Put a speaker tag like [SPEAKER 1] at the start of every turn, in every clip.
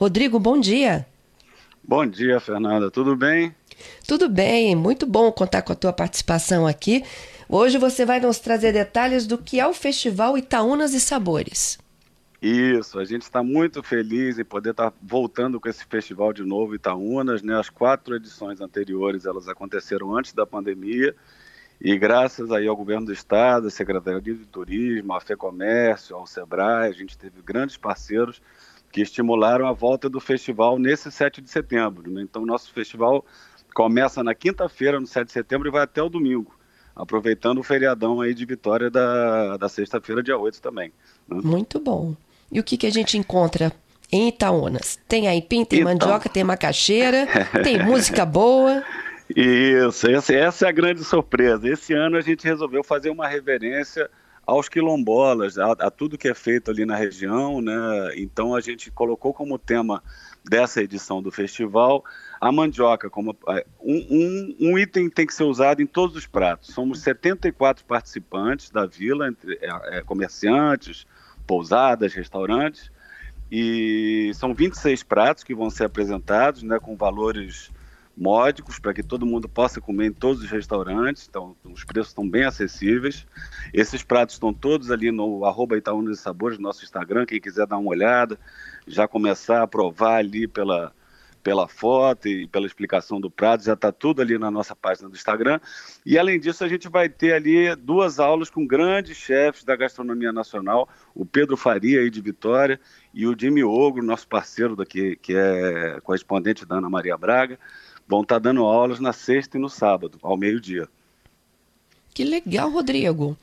[SPEAKER 1] Rodrigo, bom dia.
[SPEAKER 2] Bom dia, Fernanda. Tudo bem?
[SPEAKER 1] Tudo bem, muito bom contar com a tua participação aqui. Hoje você vai nos trazer detalhes do que é o Festival Itaúnas e Sabores.
[SPEAKER 2] Isso, a gente está muito feliz em poder estar tá voltando com esse festival de novo Itaúnas, né? As quatro edições anteriores elas aconteceram antes da pandemia e graças aí ao governo do estado, a Secretaria de Turismo, a FEComércio, ao Sebrae, a gente teve grandes parceiros que estimularam a volta do festival nesse 7 de setembro. Né? Então, nosso festival começa na quinta-feira, no 7 de setembro, e vai até o domingo, aproveitando o feriadão aí de vitória da, da sexta-feira, dia 8 também.
[SPEAKER 1] Né? Muito bom. E o que, que a gente encontra em Itaúnas? Tem aipim, tem então... mandioca, tem macaxeira, tem música boa.
[SPEAKER 2] Isso, essa, essa é a grande surpresa. Esse ano a gente resolveu fazer uma reverência aos quilombolas, a, a, tudo que é feito ali na região, né? Então a gente colocou como tema dessa edição do festival a mandioca como é, um, um, um, item tem que ser usado em todos os pratos. Somos 74 participantes da vila, entre é, é, comerciantes, pousadas, restaurantes, e são 26 pratos que vão ser apresentados, né, com valores módicos para que todo mundo possa comer em todos os restaurantes. Então, os preços estão bem acessíveis. Esses pratos estão todos ali no arroba Itaúna de Sabores, nosso Instagram. Quem quiser dar uma olhada, já começar a provar ali pela, pela foto e pela explicação do prato, já está tudo ali na nossa página do Instagram. E além disso, a gente vai ter ali duas aulas com grandes chefes da gastronomia nacional, o Pedro Faria aí de Vitória e o Jimmy Ogro, nosso parceiro daqui, que é correspondente da Ana Maria Braga vão estar tá dando aulas na sexta e no sábado, ao meio-dia.
[SPEAKER 1] Que legal, Rodrigo.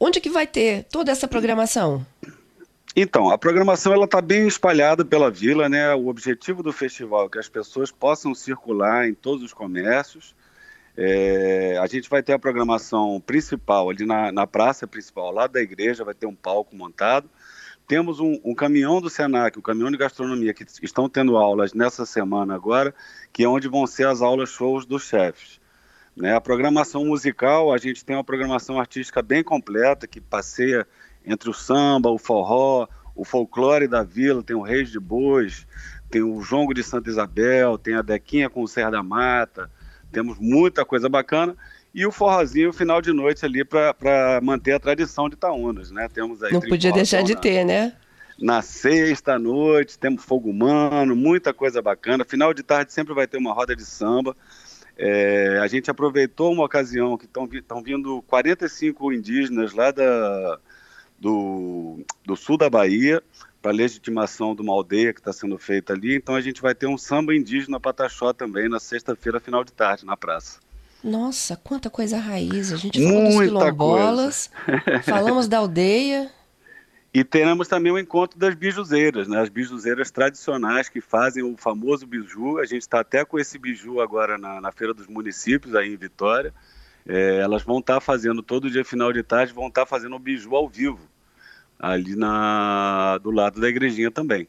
[SPEAKER 1] Onde que vai ter toda essa programação?
[SPEAKER 2] Então, a programação ela está bem espalhada pela vila, né? O objetivo do festival é que as pessoas possam circular em todos os comércios. É, a gente vai ter a programação principal ali na, na praça principal, lá da igreja, vai ter um palco montado. Temos um, um, caminhão do Senac, o um caminhão de gastronomia, que estão tendo aulas nessa semana agora, que é onde vão ser as aulas shows dos chefes. Né? A programação musical, a gente tem uma programação artística bem completa, que passeia entre o samba, o forró, o folclore da vila, tem o Reis de Bois, tem o Jongo de Santa Isabel, tem a Dequinha com o Serra da Mata, temos muita coisa bacana e o forrozinho final de noite ali para manter a tradição de Itaúnas, né?
[SPEAKER 1] Temos aí Não podia deixar de ter, né?
[SPEAKER 2] Na sexta noite, temos fogo humano, muita coisa bacana. Final de tarde sempre vai ter uma roda de samba. É, a gente aproveitou uma ocasião que estão vindo 45 indígenas lá da, do, do sul da Bahia para legitimação de uma aldeia que está sendo feita ali. Então a gente vai ter um samba indígena Pataxó também na sexta-feira, final de tarde, na praça.
[SPEAKER 1] Nossa, quanta coisa raiz. A gente falou Muita dos quilombolas, falamos da aldeia.
[SPEAKER 2] E teremos também o encontro das bijuzeiras, né? as bijuzeiras tradicionais que fazem o famoso biju. A gente está até com esse biju agora na, na, Feira dos Municípios, aí em Vitória. É, elas vão estar tá fazendo, todo dia final de tarde, vão estar tá fazendo o biju ao vivo, ali na, do lado da igrejinha também.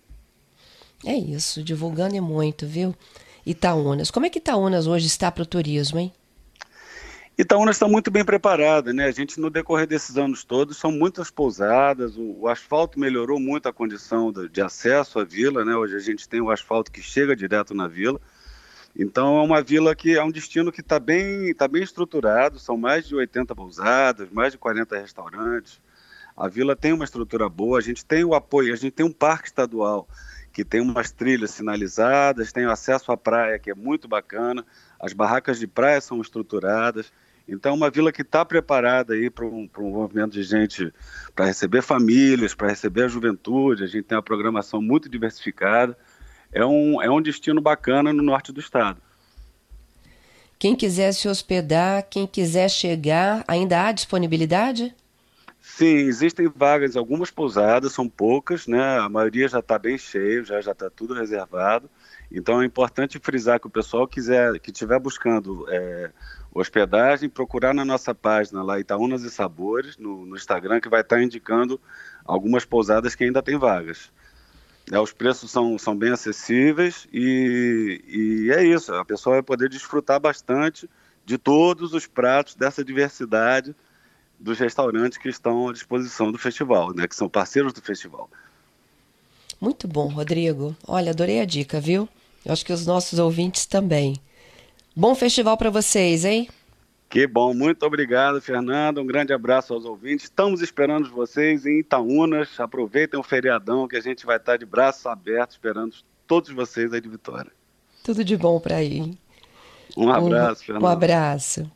[SPEAKER 1] É isso, divulgando é muito, viu? Itaúnas. Como é que Itaúnas hoje está para o turismo, hein?
[SPEAKER 2] Itaúna está muito bem preparada, né? A gente, no decorrer desses anos todos, são muitas pousadas, o, o asfalto melhorou muito a condição de, de, acesso à vila, né? Hoje a gente tem o asfalto que chega direto na vila. Então é uma vila que é um destino que está bem, tá bem estruturado, são mais de 80 pousadas, mais de 40 restaurantes. A vila tem uma estrutura boa, a gente tem o apoio, a gente tem um parque estadual que tem umas trilhas sinalizadas, tem acesso à praia que é muito bacana, as barracas de praia são estruturadas. Então, uma vila que está preparada aí para um, um movimento de gente, para receber famílias, para receber a juventude. A gente tem uma programação muito diversificada. É um, é um destino bacana no norte do estado.
[SPEAKER 1] Quem quiser se hospedar, quem quiser chegar, ainda há disponibilidade?
[SPEAKER 2] Sim, existem vagas algumas pousadas, são poucas, né? A maioria já está bem cheio, já já está tudo reservado. Então é importante frisar que o pessoal quiser, que estiver buscando é, hospedagem, procurar na nossa página lá Itaúnas e Sabores, no, no Instagram, que vai estar indicando algumas pousadas que ainda tem vagas. É, os preços são, são bem acessíveis e, e é isso, a pessoa vai poder desfrutar bastante de todos os pratos dessa diversidade dos restaurantes que estão à disposição do festival, né, que são parceiros do festival.
[SPEAKER 1] Muito bom, Rodrigo. Olha, adorei a dica, viu? Eu acho que os nossos ouvintes também. Bom festival para vocês, hein?
[SPEAKER 2] Que bom, muito obrigado, Fernando. Um grande abraço aos ouvintes. Estamos esperando vocês em Itaúnas. Aproveitem o feriadão que a gente vai estar de braços abertos esperando todos vocês aí de Vitória.
[SPEAKER 1] Tudo de bom para aí.
[SPEAKER 2] Um abraço,
[SPEAKER 1] um,
[SPEAKER 2] Fernando.
[SPEAKER 1] Um abraço.